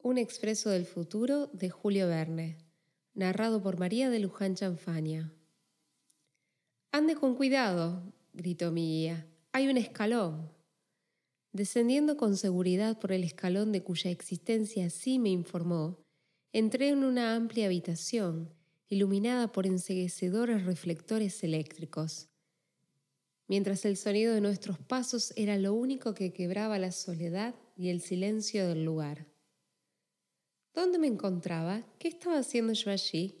Un expreso del futuro de Julio Verne, narrado por María de Luján Chanfania. Ande con cuidado, gritó mi guía. Hay un escalón. Descendiendo con seguridad por el escalón de cuya existencia sí me informó, entré en una amplia habitación, iluminada por enseguecedores reflectores eléctricos. Mientras el sonido de nuestros pasos era lo único que quebraba la soledad y el silencio del lugar. ¿Dónde me encontraba? ¿Qué estaba haciendo yo allí?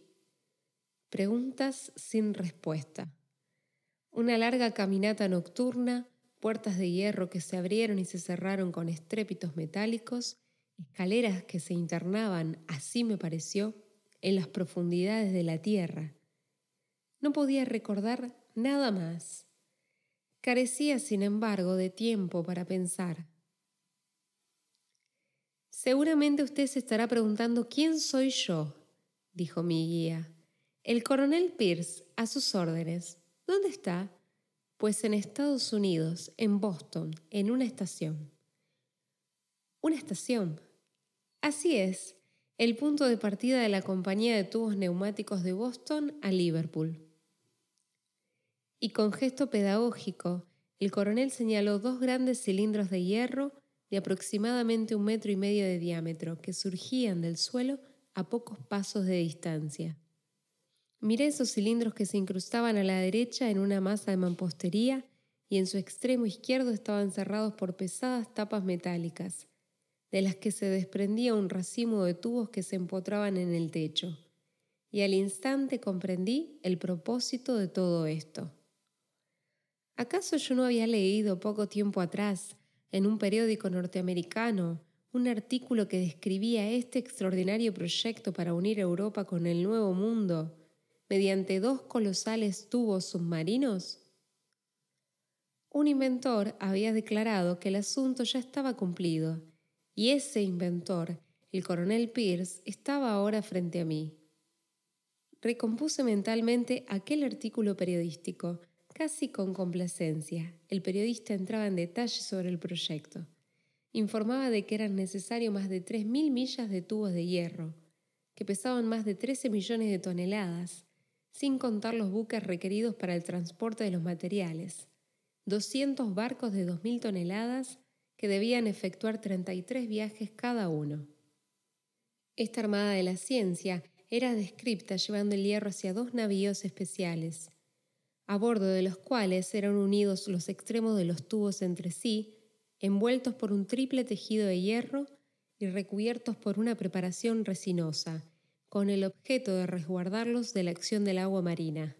Preguntas sin respuesta. Una larga caminata nocturna, puertas de hierro que se abrieron y se cerraron con estrépitos metálicos, escaleras que se internaban, así me pareció, en las profundidades de la tierra. No podía recordar nada más. Carecía, sin embargo, de tiempo para pensar. Seguramente usted se estará preguntando quién soy yo, dijo mi guía. El coronel Pierce, a sus órdenes. ¿Dónde está? Pues en Estados Unidos, en Boston, en una estación. ¿Una estación? Así es, el punto de partida de la compañía de tubos neumáticos de Boston a Liverpool. Y con gesto pedagógico, el coronel señaló dos grandes cilindros de hierro de aproximadamente un metro y medio de diámetro que surgían del suelo a pocos pasos de distancia. Miré esos cilindros que se incrustaban a la derecha en una masa de mampostería y en su extremo izquierdo estaban cerrados por pesadas tapas metálicas, de las que se desprendía un racimo de tubos que se empotraban en el techo, y al instante comprendí el propósito de todo esto. ¿Acaso yo no había leído poco tiempo atrás, en un periódico norteamericano, un artículo que describía este extraordinario proyecto para unir Europa con el Nuevo Mundo mediante dos colosales tubos submarinos? Un inventor había declarado que el asunto ya estaba cumplido y ese inventor, el coronel Pierce, estaba ahora frente a mí. Recompuse mentalmente aquel artículo periodístico, casi con complacencia. El periodista entraba en detalle sobre el proyecto. Informaba de que eran necesarios más de 3.000 millas de tubos de hierro, que pesaban más de 13 millones de toneladas, sin contar los buques requeridos para el transporte de los materiales, 200 barcos de 2.000 toneladas que debían efectuar 33 viajes cada uno. Esta Armada de la Ciencia era descripta llevando el hierro hacia dos navíos especiales, a bordo de los cuales eran unidos los extremos de los tubos entre sí, envueltos por un triple tejido de hierro y recubiertos por una preparación resinosa, con el objeto de resguardarlos de la acción del agua marina.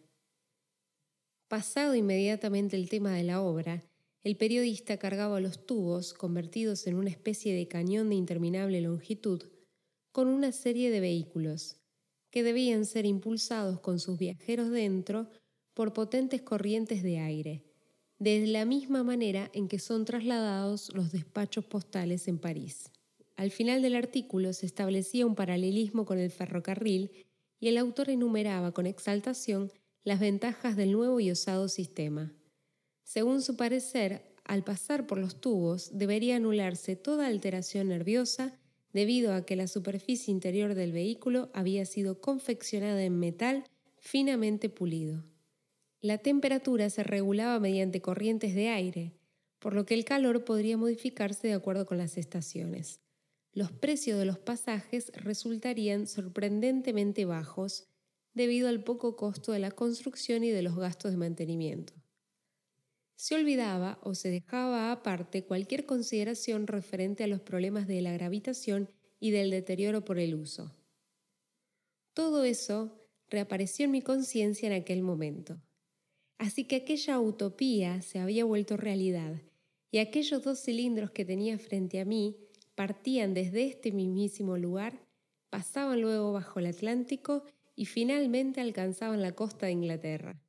Pasado inmediatamente el tema de la obra, el periodista cargaba los tubos, convertidos en una especie de cañón de interminable longitud, con una serie de vehículos, que debían ser impulsados con sus viajeros dentro por potentes corrientes de aire, de la misma manera en que son trasladados los despachos postales en París. Al final del artículo se establecía un paralelismo con el ferrocarril y el autor enumeraba con exaltación las ventajas del nuevo y osado sistema. Según su parecer, al pasar por los tubos debería anularse toda alteración nerviosa debido a que la superficie interior del vehículo había sido confeccionada en metal finamente pulido. La temperatura se regulaba mediante corrientes de aire, por lo que el calor podría modificarse de acuerdo con las estaciones. Los precios de los pasajes resultarían sorprendentemente bajos debido al poco costo de la construcción y de los gastos de mantenimiento se olvidaba o se dejaba aparte cualquier consideración referente a los problemas de la gravitación y del deterioro por el uso. Todo eso reapareció en mi conciencia en aquel momento. Así que aquella utopía se había vuelto realidad y aquellos dos cilindros que tenía frente a mí partían desde este mismísimo lugar, pasaban luego bajo el Atlántico y finalmente alcanzaban la costa de Inglaterra.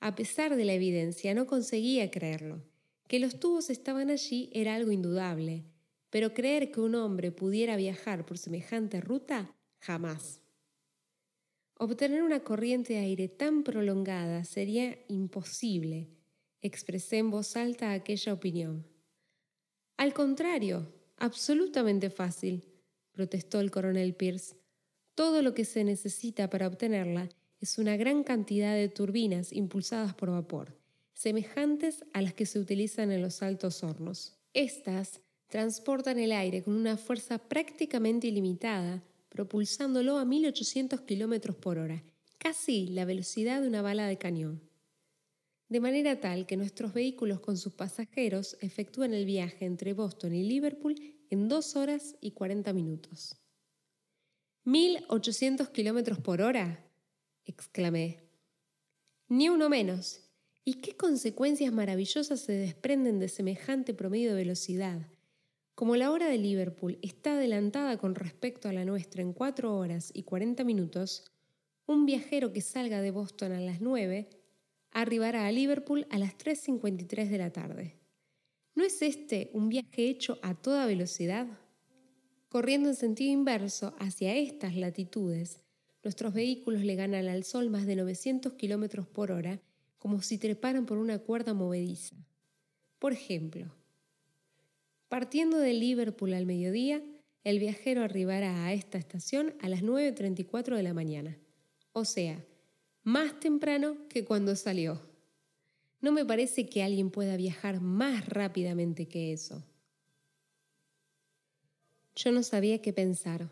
A pesar de la evidencia, no conseguía creerlo. Que los tubos estaban allí era algo indudable, pero creer que un hombre pudiera viajar por semejante ruta, jamás. Obtener una corriente de aire tan prolongada sería imposible, expresé en voz alta aquella opinión. Al contrario, absolutamente fácil, protestó el coronel Pierce. Todo lo que se necesita para obtenerla es una gran cantidad de turbinas impulsadas por vapor, semejantes a las que se utilizan en los altos hornos. Estas transportan el aire con una fuerza prácticamente ilimitada, propulsándolo a 1800 km por hora, casi la velocidad de una bala de cañón. De manera tal que nuestros vehículos con sus pasajeros efectúan el viaje entre Boston y Liverpool en 2 horas y 40 minutos. ¿1800 kilómetros por hora? exclamé. Ni uno menos. ¿Y qué consecuencias maravillosas se desprenden de semejante promedio de velocidad? Como la hora de Liverpool está adelantada con respecto a la nuestra en 4 horas y 40 minutos, un viajero que salga de Boston a las 9 arribará a Liverpool a las 3.53 de la tarde. ¿No es este un viaje hecho a toda velocidad? Corriendo en sentido inverso hacia estas latitudes, nuestros vehículos le ganan al Sol más de 900 km por hora, como si treparan por una cuerda movediza. Por ejemplo, partiendo de Liverpool al mediodía, el viajero arribará a esta estación a las 9.34 de la mañana, o sea, más temprano que cuando salió. No me parece que alguien pueda viajar más rápidamente que eso. Yo no sabía qué pensar.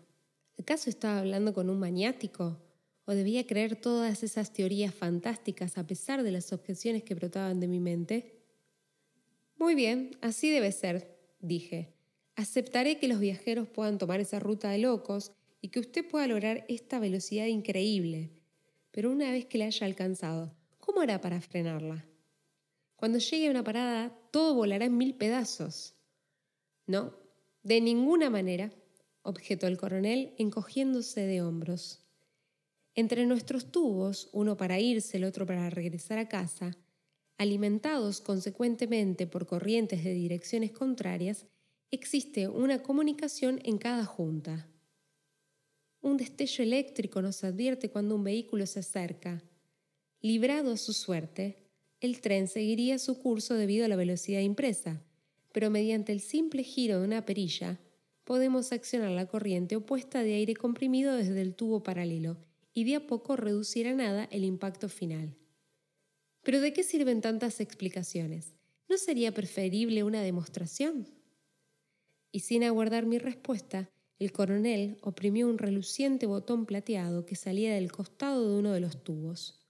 ¿Acaso estaba hablando con un maniático? ¿O debía creer todas esas teorías fantásticas a pesar de las objeciones que brotaban de mi mente? Muy bien, así debe ser, dije. Aceptaré que los viajeros puedan tomar esa ruta de locos y que usted pueda lograr esta velocidad increíble. Pero una vez que la haya alcanzado, ¿cómo hará para frenarla? Cuando llegue a una parada, todo volará en mil pedazos. No, de ninguna manera, objetó el coronel encogiéndose de hombros. Entre nuestros tubos, uno para irse, el otro para regresar a casa, alimentados consecuentemente por corrientes de direcciones contrarias, existe una comunicación en cada junta. Un destello eléctrico nos advierte cuando un vehículo se acerca. Librado a su suerte, el tren seguiría su curso debido a la velocidad impresa, pero mediante el simple giro de una perilla podemos accionar la corriente opuesta de aire comprimido desde el tubo paralelo y de a poco reducir a nada el impacto final. Pero ¿de qué sirven tantas explicaciones? ¿No sería preferible una demostración? Y sin aguardar mi respuesta, el coronel oprimió un reluciente botón plateado que salía del costado de uno de los tubos.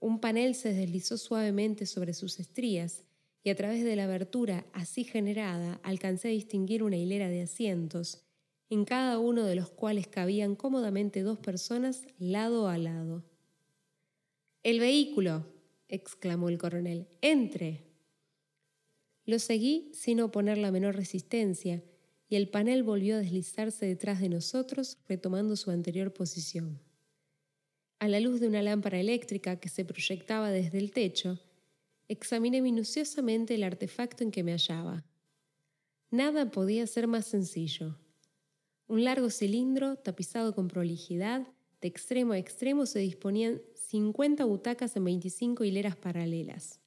Un panel se deslizó suavemente sobre sus estrías y a través de la abertura así generada alcancé a distinguir una hilera de asientos, en cada uno de los cuales cabían cómodamente dos personas lado a lado. El vehículo, exclamó el coronel, entre. Lo seguí sin oponer la menor resistencia, y el panel volvió a deslizarse detrás de nosotros, retomando su anterior posición. A la luz de una lámpara eléctrica que se proyectaba desde el techo, examiné minuciosamente el artefacto en que me hallaba. Nada podía ser más sencillo. Un largo cilindro, tapizado con prolijidad, de extremo a extremo se disponían 50 butacas en 25 hileras paralelas.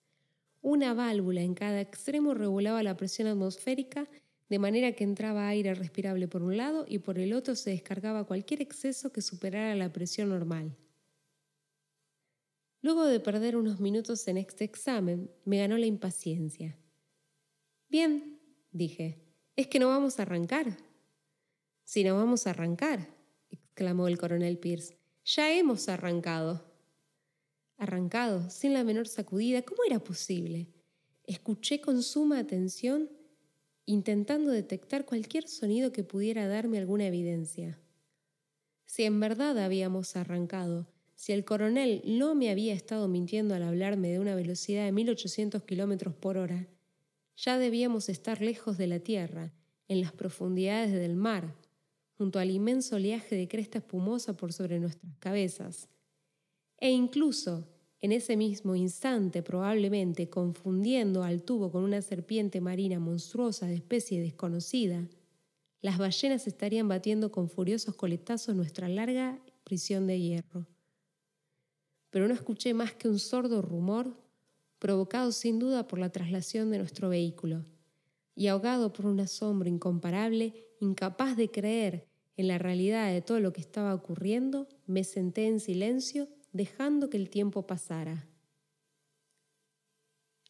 Una válvula en cada extremo regulaba la presión atmosférica de manera que entraba aire respirable por un lado y por el otro se descargaba cualquier exceso que superara la presión normal. Luego de perder unos minutos en este examen, me ganó la impaciencia. Bien, dije, es que no vamos a arrancar. Si no vamos a arrancar, exclamó el coronel Pierce, ya hemos arrancado. Arrancado, sin la menor sacudida, ¿cómo era posible? Escuché con suma atención, intentando detectar cualquier sonido que pudiera darme alguna evidencia. Si en verdad habíamos arrancado, si el coronel no me había estado mintiendo al hablarme de una velocidad de 1800 kilómetros por hora, ya debíamos estar lejos de la tierra, en las profundidades del mar, junto al inmenso oleaje de cresta espumosa por sobre nuestras cabezas. E incluso, en ese mismo instante, probablemente confundiendo al tubo con una serpiente marina monstruosa de especie desconocida, las ballenas estarían batiendo con furiosos coletazos nuestra larga prisión de hierro pero no escuché más que un sordo rumor provocado sin duda por la traslación de nuestro vehículo. Y ahogado por un asombro incomparable, incapaz de creer en la realidad de todo lo que estaba ocurriendo, me senté en silencio, dejando que el tiempo pasara.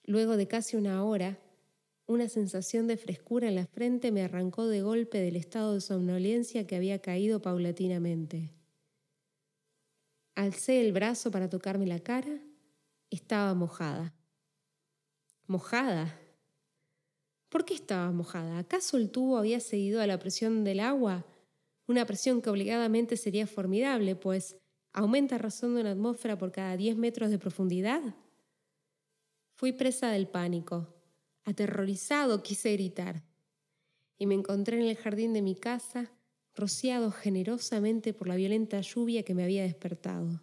Luego de casi una hora, una sensación de frescura en la frente me arrancó de golpe del estado de somnolencia que había caído paulatinamente. Alcé el brazo para tocarme la cara. Estaba mojada. ¿Mojada? ¿Por qué estaba mojada? ¿Acaso el tubo había cedido a la presión del agua? Una presión que obligadamente sería formidable, pues aumenta razón de una atmósfera por cada 10 metros de profundidad. Fui presa del pánico. Aterrorizado quise gritar. Y me encontré en el jardín de mi casa, rociado generosamente por la violenta lluvia que me había despertado.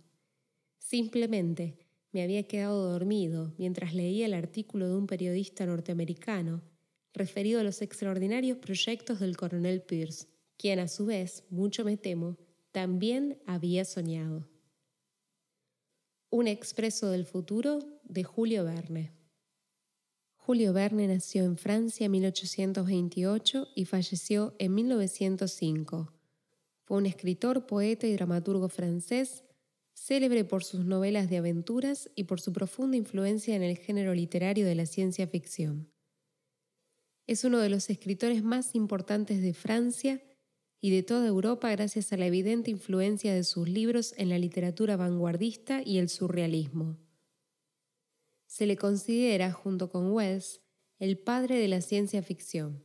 Simplemente me había quedado dormido mientras leía el artículo de un periodista norteamericano referido a los extraordinarios proyectos del coronel Pierce, quien a su vez, mucho me temo, también había soñado. Un expreso del futuro de Julio Verne. Julio Verne nació en Francia en 1828 y falleció en 1905. Fue un escritor, poeta y dramaturgo francés, célebre por sus novelas de aventuras y por su profunda influencia en el género literario de la ciencia ficción. Es uno de los escritores más importantes de Francia y de toda Europa gracias a la evidente influencia de sus libros en la literatura vanguardista y el surrealismo. Se le considera, junto con Wells, el padre de la ciencia ficción.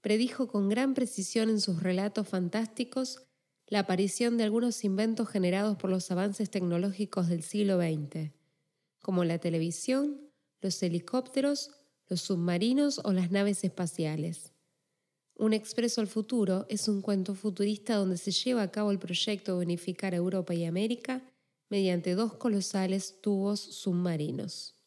Predijo con gran precisión en sus relatos fantásticos la aparición de algunos inventos generados por los avances tecnológicos del siglo XX, como la televisión, los helicópteros los submarinos o las naves espaciales. Un expreso al futuro es un cuento futurista donde se lleva a cabo el proyecto de unificar Europa y América mediante dos colosales tubos submarinos.